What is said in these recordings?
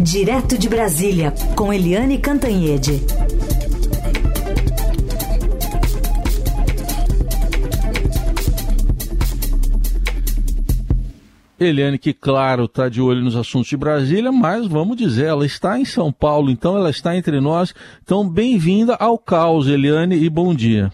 Direto de Brasília, com Eliane Cantanhede. Eliane, que claro, está de olho nos assuntos de Brasília, mas vamos dizer, ela está em São Paulo, então ela está entre nós. Então, bem-vinda ao caos, Eliane, e bom dia.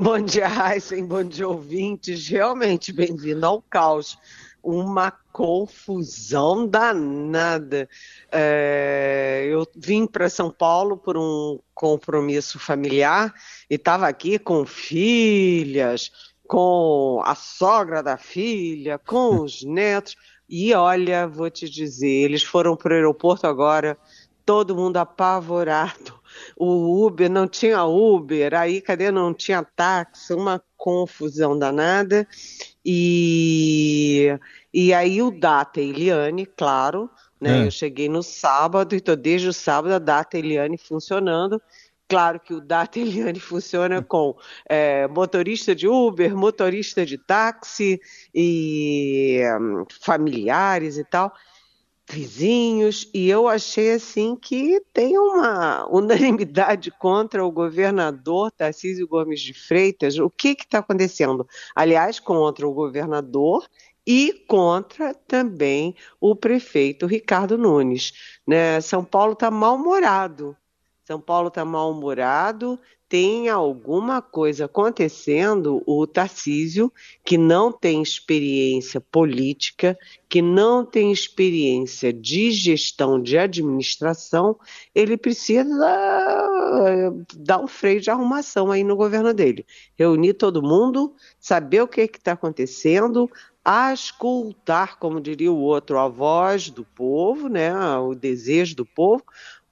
Bom dia, Heisen, bom dia, ouvintes. Realmente bem-vindo ao caos. Uma confusão danada. É, eu vim para São Paulo por um compromisso familiar e estava aqui com filhas, com a sogra da filha, com os netos. E olha, vou te dizer, eles foram para o aeroporto agora, todo mundo apavorado. O Uber não tinha Uber, aí cadê? Não tinha táxi, uma confusão danada. E, e aí o Data Eliane, claro, né? É. Eu cheguei no sábado e estou desde o sábado a Data Eliane funcionando. Claro que o Data Eliane funciona com é, motorista de Uber, motorista de táxi e um, familiares e tal, vizinhos, e eu achei assim que tem uma unanimidade contra o governador Tarcísio Gomes de Freitas. O que está acontecendo? Aliás, contra o governador e contra também o prefeito Ricardo Nunes. Né? São Paulo está mal-humorado são Paulo está mal-humorado, tem alguma coisa acontecendo, o Tarcísio, que não tem experiência política, que não tem experiência de gestão de administração, ele precisa dar um freio de arrumação aí no governo dele. Reunir todo mundo, saber o que está acontecendo, escutar, como diria o outro, a voz do povo, né, o desejo do povo,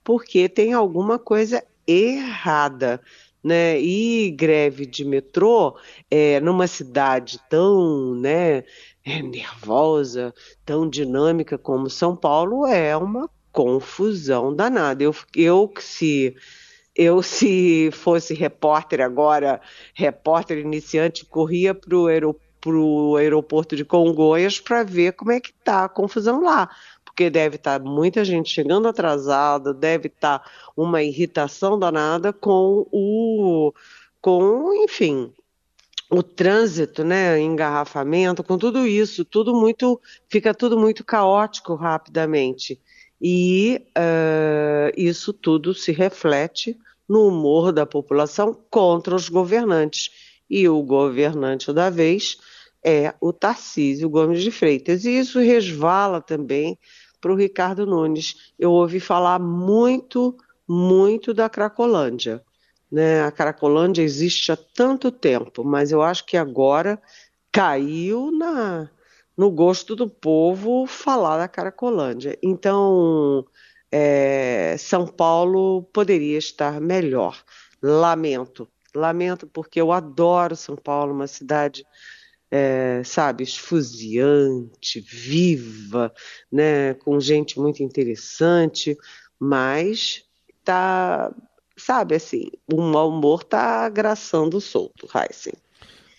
porque tem alguma coisa errada. Né? E greve de metrô, é, numa cidade tão né, nervosa, tão dinâmica como São Paulo, é uma confusão danada. Eu, eu se eu se fosse repórter agora, repórter iniciante, corria para o aeroporto, aeroporto de Congonhas para ver como é que está a confusão lá, porque deve estar tá muita gente chegando atrasada, deve estar tá uma irritação danada com o, com, enfim, o trânsito, né, engarrafamento, com tudo isso, tudo muito, fica tudo muito caótico rapidamente. E uh, isso tudo se reflete no humor da população contra os governantes. E o governante da vez é o Tarcísio Gomes de Freitas. E isso resvala também para o Ricardo Nunes. Eu ouvi falar muito, muito da Cracolândia. Né? A Cracolândia existe há tanto tempo, mas eu acho que agora caiu na, no gosto do povo falar da Cracolândia. Então, é, São Paulo poderia estar melhor. Lamento, lamento porque eu adoro São Paulo, uma cidade é, sabe, esfuziante, viva, né, com gente muito interessante, mas tá, sabe, assim, o mau humor tá agraçando solto, Heisen.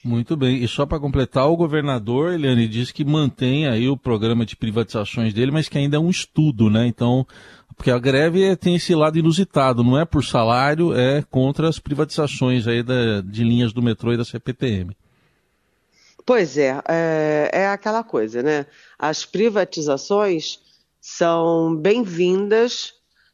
Muito bem. E só para completar, o governador, Eliane, disse que mantém aí o programa de privatizações dele, mas que ainda é um estudo, né? Então, porque a greve tem esse lado inusitado, não é por salário, é contra as privatizações aí da, de linhas do metrô e da CPTM. Pois é, é, é aquela coisa, né? As privatizações são bem-vindas,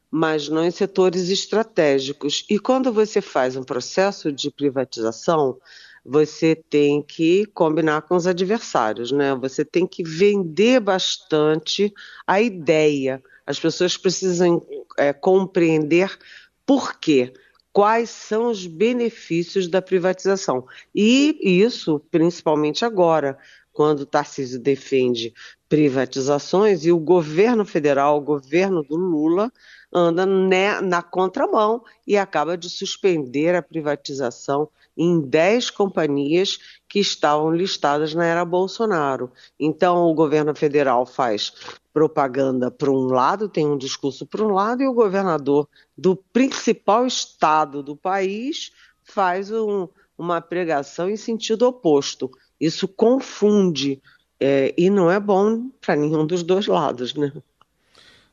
mas não em setores estratégicos. E quando você faz um processo de privatização, você tem que combinar com os adversários, né? Você tem que vender bastante a ideia. As pessoas precisam é, compreender por quê quais são os benefícios da privatização. E isso, principalmente agora, quando Tarcísio defende privatizações e o governo federal, o governo do Lula, anda na contramão e acaba de suspender a privatização em 10 companhias que estavam listadas na era Bolsonaro. Então, o governo federal faz propaganda para um lado, tem um discurso para um lado, e o governador do principal estado do país faz um, uma pregação em sentido oposto. Isso confunde É, e não é bom para nenhum dos dois lados, né?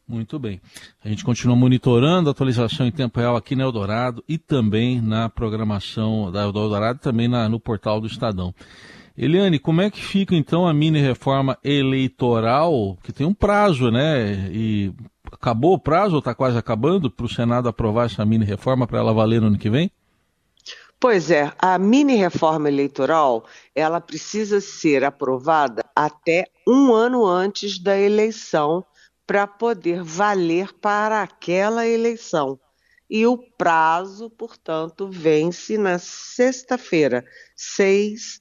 Muito bem. A gente continua monitorando a atualização em tempo real aqui na Eldorado e também na programação da Eldorado e também na, no portal do Estadão. Eliane, como é que fica então a mini reforma eleitoral, que tem um prazo, né? E acabou o prazo ou está quase acabando para o Senado aprovar essa mini reforma para ela valer no ano que vem? Pois é, a mini reforma eleitoral ela precisa ser aprovada até um ano antes da eleição para poder valer para aquela eleição. E o prazo, portanto, vence na sexta-feira, 6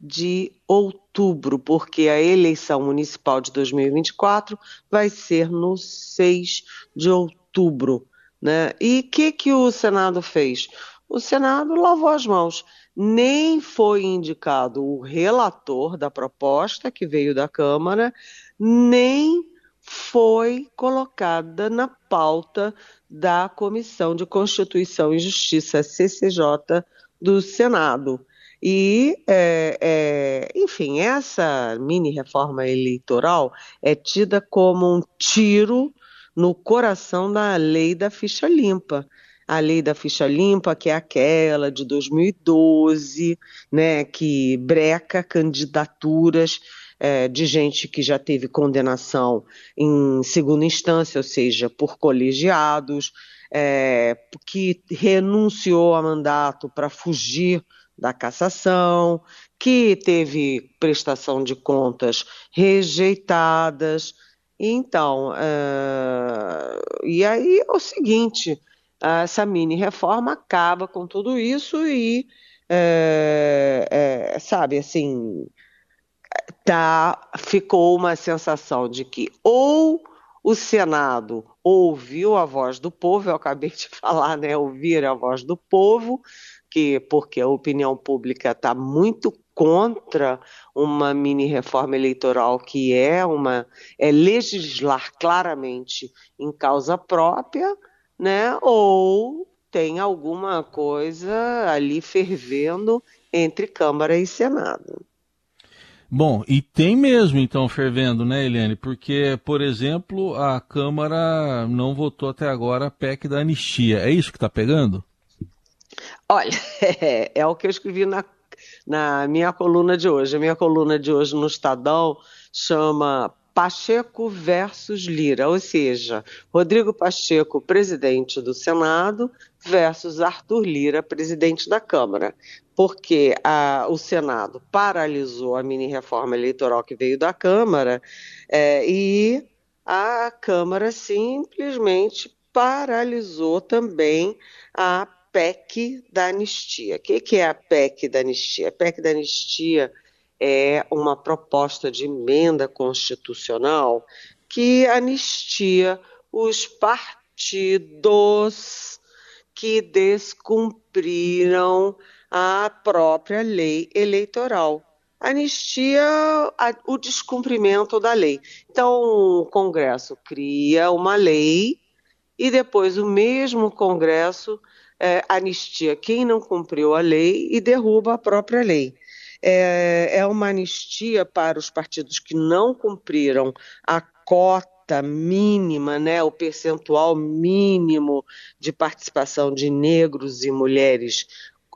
de outubro, porque a eleição municipal de 2024 vai ser no 6 de outubro. Né? E o que, que o Senado fez? O Senado lavou as mãos. Nem foi indicado o relator da proposta que veio da Câmara, nem foi colocada na pauta da Comissão de Constituição e Justiça, CCJ, do Senado. E, é, é, enfim, essa mini reforma eleitoral é tida como um tiro no coração da lei da ficha limpa. A lei da ficha limpa, que é aquela de 2012, né, que breca candidaturas é, de gente que já teve condenação em segunda instância, ou seja, por colegiados, é, que renunciou a mandato para fugir da cassação, que teve prestação de contas rejeitadas. Então, uh, e aí é o seguinte, essa mini reforma acaba com tudo isso e, é, é, sabe, assim, tá, ficou uma sensação de que ou o Senado ouviu a voz do povo, eu acabei de falar, né, ouvir a voz do povo, que porque a opinião pública está muito contra uma mini reforma eleitoral que é uma é legislar claramente em causa própria, né? Ou tem alguma coisa ali fervendo entre Câmara e Senado. Bom, e tem mesmo então fervendo, né, Eliane? Porque, por exemplo, a Câmara não votou até agora a PEC da anistia. É isso que está pegando? Olha, é, é, o que eu escrevi na, na minha coluna de hoje. A minha coluna de hoje no Estadão chama Pacheco versus Lira, ou seja, Rodrigo Pacheco, presidente do Senado, versus Arthur Lira, presidente da Câmara, porque a, o Senado paralisou a mini reforma eleitoral que veio da Câmara é, e a Câmara simplesmente paralisou também a PEC da anistia. O que, que é a PEC da anistia? A PEC da anistia é uma proposta de emenda constitucional que anistia os partidos que descumpriram a própria lei eleitoral. Anistia o descumprimento da lei. Então, o Congresso cria uma lei e depois o mesmo Congresso é, anistia quem não cumpriu a lei e derruba a própria lei. É, é uma anistia para os partidos que não cumpriram a cota mínima, né, o percentual mínimo de participação de negros e mulheres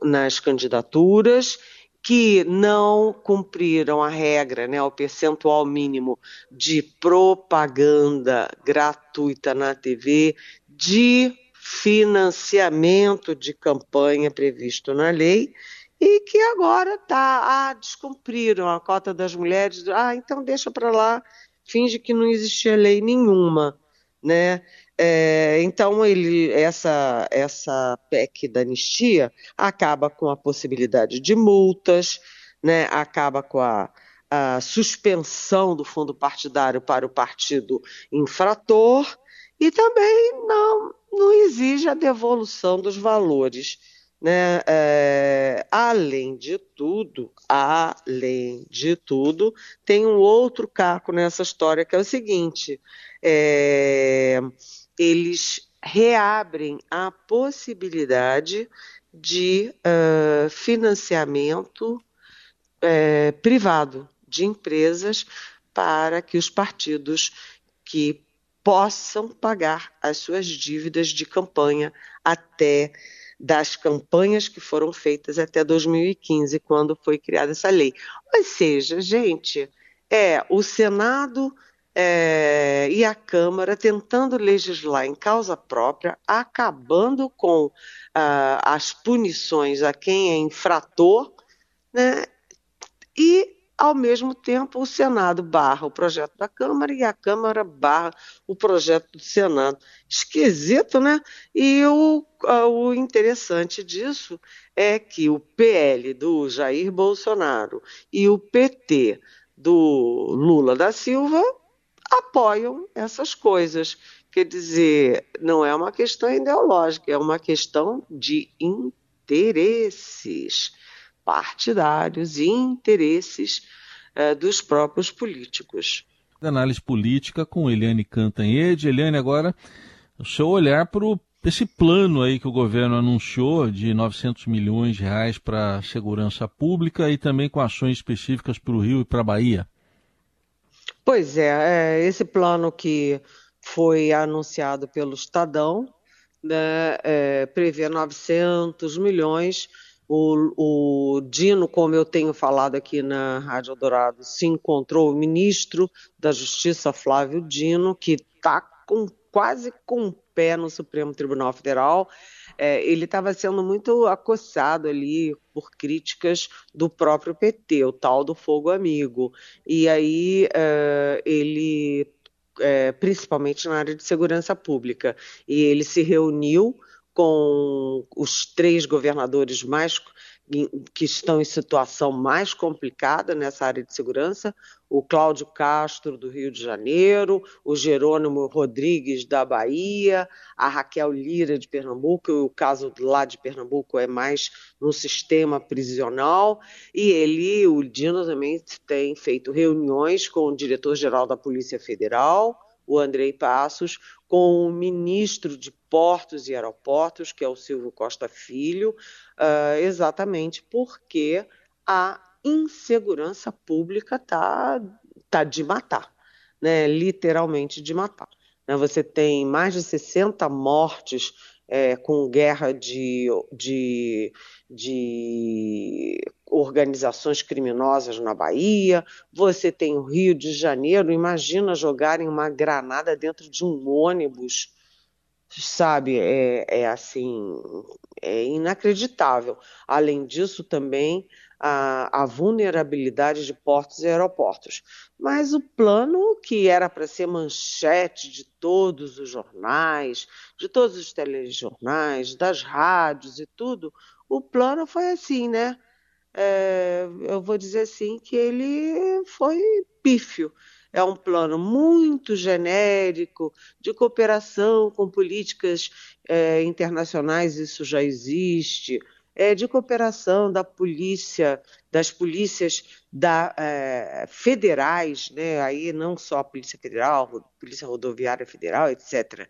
nas candidaturas, que não cumpriram a regra, né, o percentual mínimo de propaganda gratuita na TV, de financiamento de campanha previsto na lei e que agora tá, ah, descumpriram a cota das mulheres, ah, então deixa para lá, finge que não existia lei nenhuma, né? É, então ele, essa, essa PEC da anistia acaba com a possibilidade de multas, né? Acaba com a, a suspensão do fundo partidário para o partido infrator e também não, não exige a devolução dos valores. Né? É, além de tudo, além de tudo, tem um outro caco nessa história que é o seguinte: é, eles reabrem a possibilidade de uh, financiamento uh, privado de empresas para que os partidos que possam pagar as suas dívidas de campanha até das campanhas que foram feitas até 2015, quando foi criada essa lei. Ou seja, gente, é o Senado é, e a Câmara tentando legislar em causa própria, acabando com ah, as punições a quem é infrator, né? E ao mesmo tempo o Senado barra o projeto da Câmara e a Câmara barra o projeto do Senado. Esquisito, né? E o, o interessante disso é que o PL do Jair Bolsonaro e o PT do Lula da Silva apoiam essas coisas. Quer dizer, não é uma questão ideológica, é uma questão de interesses partidários e interesses eh, dos próprios políticos. Análise política com Eliane Cantanhede. Eliane, agora o seu olhar para esse plano aí que o governo anunciou de 900 milhões de reais para a segurança pública e também com ações específicas para o Rio e para a Bahia. Pois é, é, esse plano que foi anunciado pelo Estadão né, é, prevê 900 milhões. O, o, Dino, como eu tenho falado aqui na Rádio Dourado, se encontrou o ministro da Justiça, Flávio Dino, que está com, quase com o pé no Supremo Tribunal Federal é, ele estava sendo muito acossado ali por críticas do próprio PT, o tal do fogo amigo. E aí é, ele, é, principalmente na área de segurança pública, e ele se reuniu com os três governadores mais que estão em situação mais complicada nessa área de segurança, o Cláudio Castro, do Rio de Janeiro, o Jerônimo Rodrigues, da Bahia, a Raquel Lira, de Pernambuco, o caso lá de Pernambuco é mais no sistema prisional, e ele, o Dino, também tem feito reuniões com o diretor-geral da Polícia Federal, o Andrei Passos, com o ministro de Portos e Aeroportos, que é o Silvio Costa Filho, uh, exatamente porque a insegurança pública está tá de matar, né? literalmente de matar. Né? Você tem mais de 60 mortes é, com guerra de, de, de organizações criminosas na Bahia, você tem o Rio de Janeiro, imagina jogarem uma granada dentro de um ônibus, sabe? É, é assim, é inacreditável. Além disso, também a, a, vulnerabilidade de portos e aeroportos. Mas o plano, que era para ser manchete de todos os jornais, de todos os telejornais, das rádios e tudo, o plano foi assim, né? É, eu vou dizer assim que ele foi pífio. É um plano muito genérico de cooperação com políticas é, internacionais, isso já existe, é, de cooperação da polícia, das polícias da, é, federais, né, aí não só a Polícia Federal, Polícia Rodoviária Federal, etc.,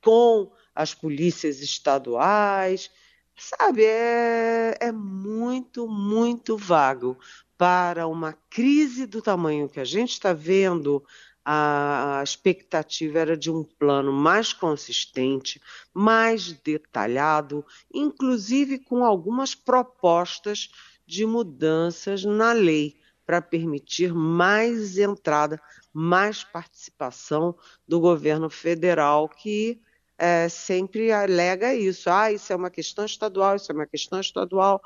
com as polícias estaduais, sabe, é, é muito, muito vago para uma crise do tamanho que a gente está vendo a expectativa era de um plano mais consistente, mais detalhado, inclusive com algumas propostas de mudanças na lei para permitir mais entrada, mais participação do governo federal, que é, sempre alega isso. Ah, isso é uma questão estadual, isso é uma questão estadual.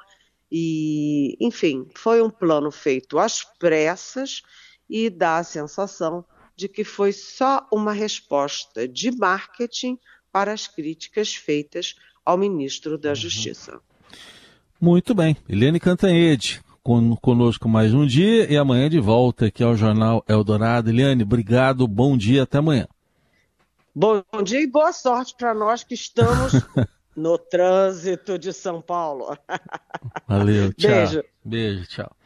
E, enfim, foi um plano feito às pressas e dá a sensação de que foi só uma resposta de marketing para as críticas feitas ao ministro da uhum. Justiça. Muito bem. Eliane Cantanhede, conosco mais um dia e amanhã de volta aqui ao Jornal Eldorado. Eliane, obrigado, bom dia, até amanhã. Bom dia e boa sorte para nós que estamos no trânsito de São Paulo. Valeu, tchau. Beijo. Beijo, tchau.